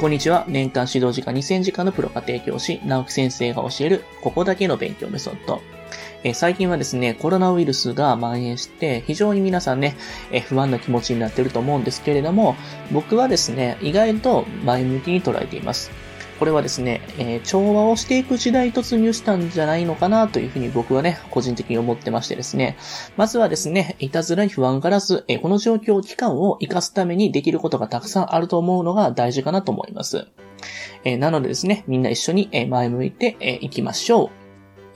こんにちは。年間指導時間2000時間のプロが提供し、直木先生が教える、ここだけの勉強メソッド。え、最近はですね、コロナウイルスが蔓延して、非常に皆さんね、え、不安な気持ちになっていると思うんですけれども、僕はですね、意外と前向きに捉えています。これはですね、えー、調和をしていく時代突入したんじゃないのかなというふうに僕はね、個人的に思ってましてですね。まずはですね、いたずらに不安からず、えー、この状況、期間を活かすためにできることがたくさんあると思うのが大事かなと思います。えー、なのでですね、みんな一緒に前向いていきましょう。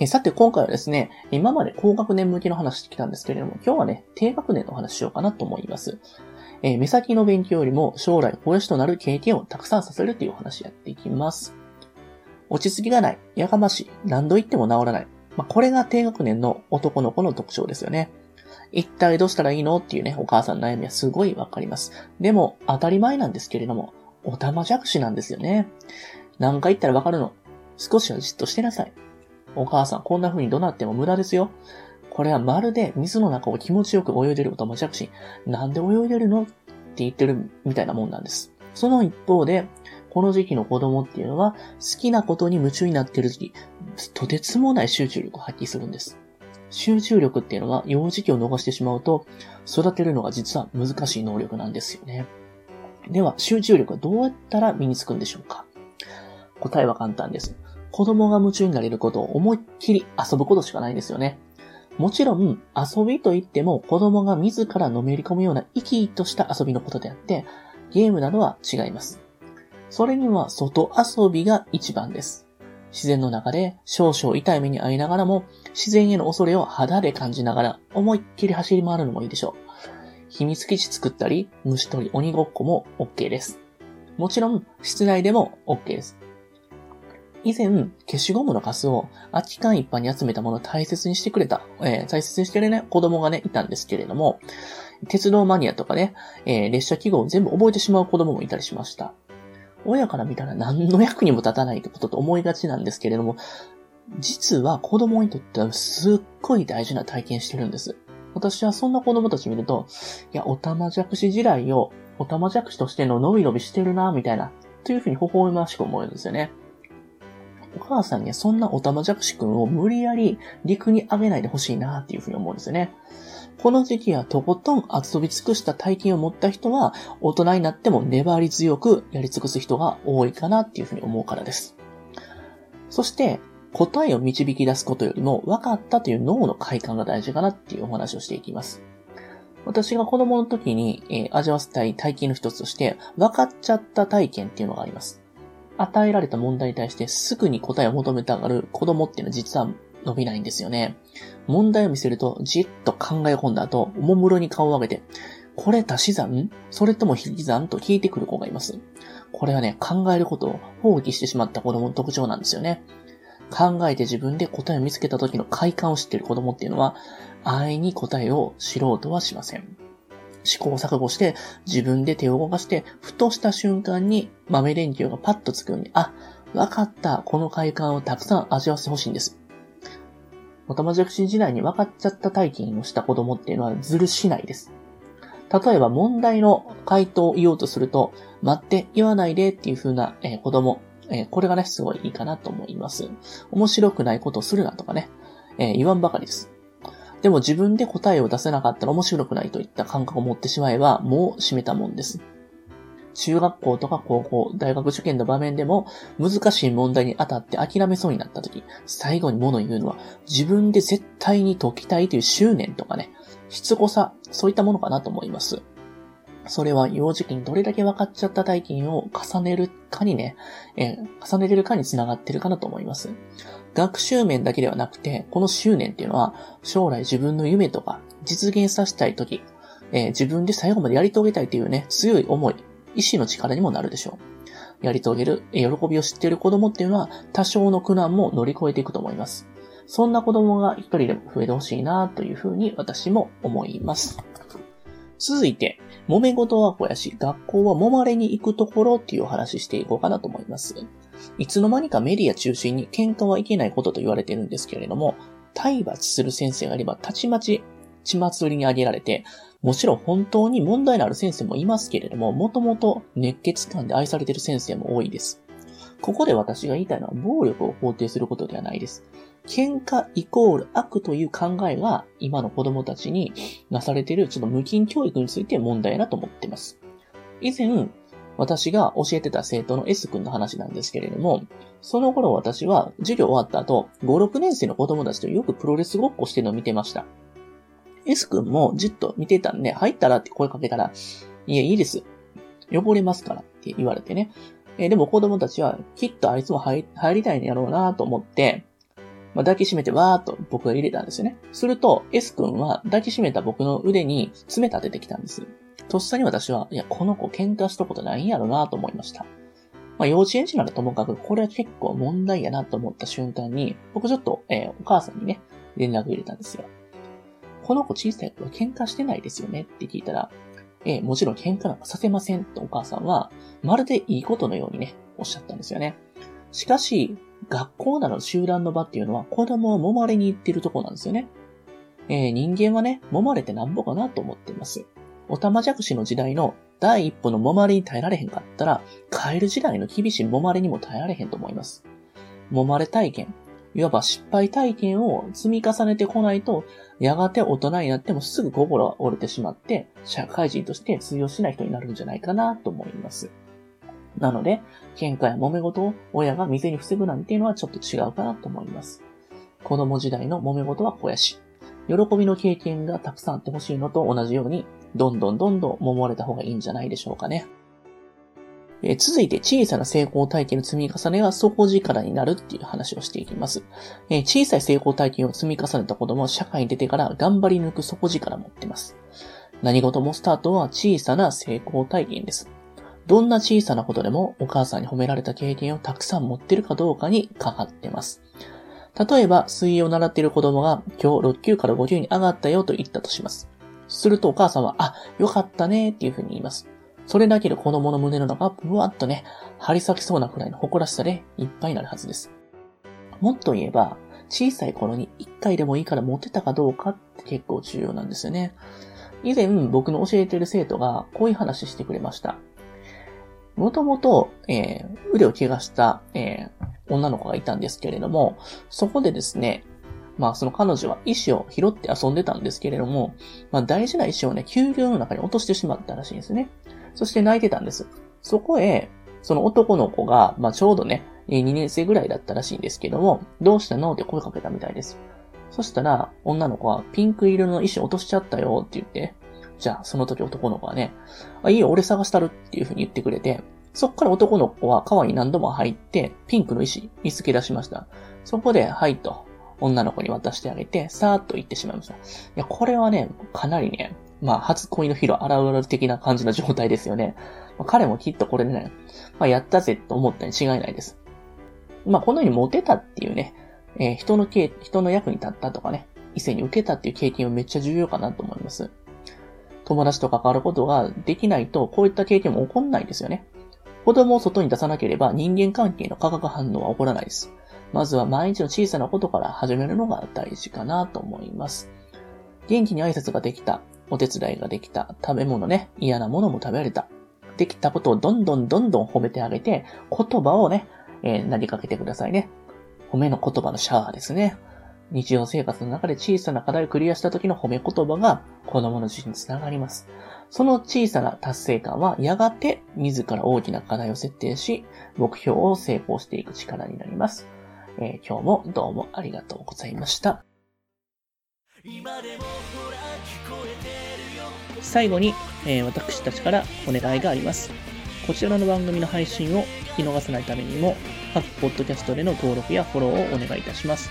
えさて今回はですね、今まで高学年向けの話してきたんですけれども、今日はね、低学年の話しようかなと思います。えー、目先の勉強よりも将来保養士となる経験をたくさんさせるというお話やっていきます。落ち着きがない、やかましい、何度言っても治らない。まあ、これが低学年の男の子の特徴ですよね。一体どうしたらいいの？っていうね、お母さんの悩みはすごいわかります。でも、当たり前なんですけれども、おたまじゃくしなんですよね。何回言ったらわかるの？少しはじっとしてなさい。お母さん、こんな風に怒鳴っても無駄ですよ。これはまるで水の中を気持ちよく泳いでるおたまじゃくし。なんで泳いでるのって言ってるみたいなもんなんです。その一方で、この時期の子供っていうのは、好きなことに夢中になってる時、とてつもない集中力を発揮するんです。集中力っていうのは、幼児期を逃してしまうと、育てるのが実は難しい能力なんですよね。では、集中力はどうやったら身につくんでしょうか？答えは簡単です。子供が夢中になれることを思いっきり遊ぶことしかないんですよね。もちろん、遊びといっても子供が自らのめり込むような生き生きとした遊びのことであって、ゲームなどは違います。それには外遊びが一番です。自然の中で少々痛い目に遭いながらも、自然への恐れを肌で感じながら思いっきり走り回るのもいいでしょう。秘密基地作ったり、虫取り鬼ごっこも OK です。もちろん、室内でも OK です。以前、消しゴムのカスを空き缶一般に集めたものを大切にしてくれた、えー、大切にしてるね、子供がね、いたんですけれども、鉄道マニアとかね、えー、列車記号を全部覚えてしまう子供もいたりしました。親から見たら何の役にも立たないってことと思いがちなんですけれども、実は子供にとってはすっごい大事な体験してるんです。私はそんな子供たち見ると、いや、おたまじゃくし地雷を、おたまじゃくしとしての伸び伸びしてるな、みたいな、というふうに微笑ましく思えるんですよね。お母さんにはそんなおたまじゃくしくんを無理やり陸に上げないでほしいなっていうふうに思うんですよね。この時期はとことん遊び尽くした体験を持った人は、大人になっても粘り強くやり尽くす人が多いかなっていうふうに思うからです。そして、答えを導き出すことよりも分かったという脳の快感が大事かなっていうお話をしていきます。私が子供の時に、えー、味わわせたい体験の一つとして、分かっちゃった体験っていうのがあります。与えられた問題に対してすぐに答えを求めたがる子供っていうのは実は伸びないんですよね。問題を見せるとじっと考え込んだ後、おもむろに顔を上げて、これ足し算？それとも引き算？と聞いてくる子がいます。これはね、考えることを放棄してしまった子供の特徴なんですよね。考えて自分で答えを見つけた時の快感を知っている子供っていうのは、安易に答えを知ろうとはしません。試行錯誤して、自分で手を動かして、ふとした瞬間に豆電球がパッとつくように、あ、わかった、この快感をたくさん味わわせてほしいんです。おたまじゃくし時代に分かっちゃった体験をした子供っていうのはずるしないです。例えば問題の回答を言おうとすると、待って、言わないでっていう風な、えー、子供、えー、これがね、すごいいいかなと思います。面白くないことをするなとかね、えー、言わんばかりです。でも自分で答えを出せなかったら面白くないといった感覚を持ってしまえば、もう閉めたもんです。中学校とか高校、大学受験の場面でも、難しい問題に当たって諦めそうになった時、最後に物言うのは、自分で絶対に解きたいという執念とかね、しつこさ、そういったものかなと思います。それは幼児期にどれだけ分かっちゃった体験を重ねるかにね、え、重ねれるかにつながってるかなと思います。学習面だけではなくて、この執念っていうのは、将来自分の夢とか実現させたいとき、えー、自分で最後までやり遂げたいというね、強い思い、意志の力にもなるでしょう。やり遂げる、喜びを知っている子供っていうのは、多少の苦難も乗り越えていくと思います。そんな子供が一人でも増えてほしいなというふうに私も思います。続いて、揉め事は肥やし、学校は揉まれに行くところっていうお話していこうかなと思います。いつの間にかメディア中心に喧嘩はいけないことと言われてるんですけれども、体罰する先生がいれば、たちまち血祭りにあげられて、もちろん本当に問題のある先生もいますけれども、もともと熱血感で愛されている先生も多いです。ここで私が言いたいのは暴力を肯定することではないです。喧嘩イコール悪という考えが今の子供たちになされているちょっと無菌教育について問題だと思っています。以前、私が教えてた生徒の S 君の話なんですけれども、その頃私は授業終わった後、5、6年生の子供たちとよくプロレスごっこしてるのを見てました。S 君もじっと見てたんで、入ったらって声かけたら、いや、いいです。汚れますからって言われてね。え、でも子供たちは、きっとあいつも入りたいんやろうなと思って、まあ、抱きしめてわーっと僕が入れたんですよね。すると、S 君は抱きしめた僕の腕に爪立ててきたんです。とっさに私は、いや、この子喧嘩したことないんやろなと思いました。まあ、幼稚園児ならともかく、これは結構問題やなと思った瞬間に、僕ちょっと、えー、お母さんにね、連絡入れたんですよ。この子小さい頃喧嘩してないですよねって聞いたら、えー、もちろん喧嘩なんかさせませんとお母さんは、まるでいいことのようにね、おっしゃったんですよね。しかし、学校など集団の場っていうのは子供を揉まれに行ってるとこなんですよね。えー、人間はね、揉まれてなんぼかなと思っています。おたまじゃくしの時代の第一歩の揉まれに耐えられへんかったら、カエル時代の厳しい揉まれにも耐えられへんと思います。揉まれ体験、いわば失敗体験を積み重ねてこないと、やがて大人になってもすぐ心が折れてしまって、社会人として通用しない人になるんじゃないかなと思います。なので、喧嘩や揉め事を親が店に防ぐなんていうのはちょっと違うかなと思います。子供時代の揉め事は肥やし、喜びの経験がたくさんあってほしいのと同じように、どんどんどんどん揉まれた方がいいんじゃないでしょうかね。え続いて小さな成功体験の積み重ねが底力になるっていう話をしていきます。え小さい成功体験を積み重ねた子供は社会に出てから頑張り抜く底力を持っています。何事もスタートは小さな成功体験です。どんな小さなことでもお母さんに褒められた経験をたくさん持ってるかどうかにかかってます。例えば、水泳を習っている子供が今日6級から5級に上がったよと言ったとします。するとお母さんは、あ、よかったねっていうふうに言います。それだけで子供の胸の中がブワッとね、張り裂きそうなくらいの誇らしさでいっぱいになるはずです。もっと言えば、小さい頃に一回でもいいから持ってたかどうかって結構重要なんですよね。以前僕の教えている生徒がこういう話してくれました。もともと、えー、腕を怪我した、えー、女の子がいたんですけれども、そこでですね、まあその彼女は石を拾って遊んでたんですけれども、まあ大事な石をね、給料の中に落としてしまったらしいんですね。そして泣いてたんです。そこへ、その男の子が、まあちょうどね、2年生ぐらいだったらしいんですけども、どうしたのって声かけたみたいです。そしたら、女の子はピンク色の石落としちゃったよって言って、じゃあその時男の子はね、あ、いいよ、俺探したるっていう風に言ってくれて、そっから男の子は川に何度も入って、ピンクの石見つけ出しました。そこで、はいと、女の子に渡してあげて、さーっと行ってしまいました。いや、これはね、かなりね、まあ、初恋のヒロ、現れる的な感じの状態ですよね。まあ、彼もきっとこれでね、まあ、やったぜと思ったに違いないです。まあ、このようにモテたっていうね、えー、人の経、人の役に立ったとかね、異性に受けたっていう経験はめっちゃ重要かなと思います。友達と関わることができないと、こういった経験も起こんないですよね。子供を外に出さなければ人間関係の化学反応は起こらないです。まずは毎日の小さなことから始めるのが大事かなと思います。元気に挨拶ができた、お手伝いができた、食べ物ね、嫌なものも食べられた。できたことをどんどんどんどん褒めてあげて、言葉をね、えー、投げかけてくださいね。褒めの言葉のシャワーですね。日常生活の中で小さな課題をクリアした時の褒め言葉が子供の自信につながります。その小さな達成感はやがて自ら大きな課題を設定し、目標を成功していく力になります。えー、今日もどうもありがとうございました。最後に、えー、私たちからお願いがあります。こちらの番組の配信を聞き逃さないためにも、各ポッドキャストでの登録やフォローをお願いいたします。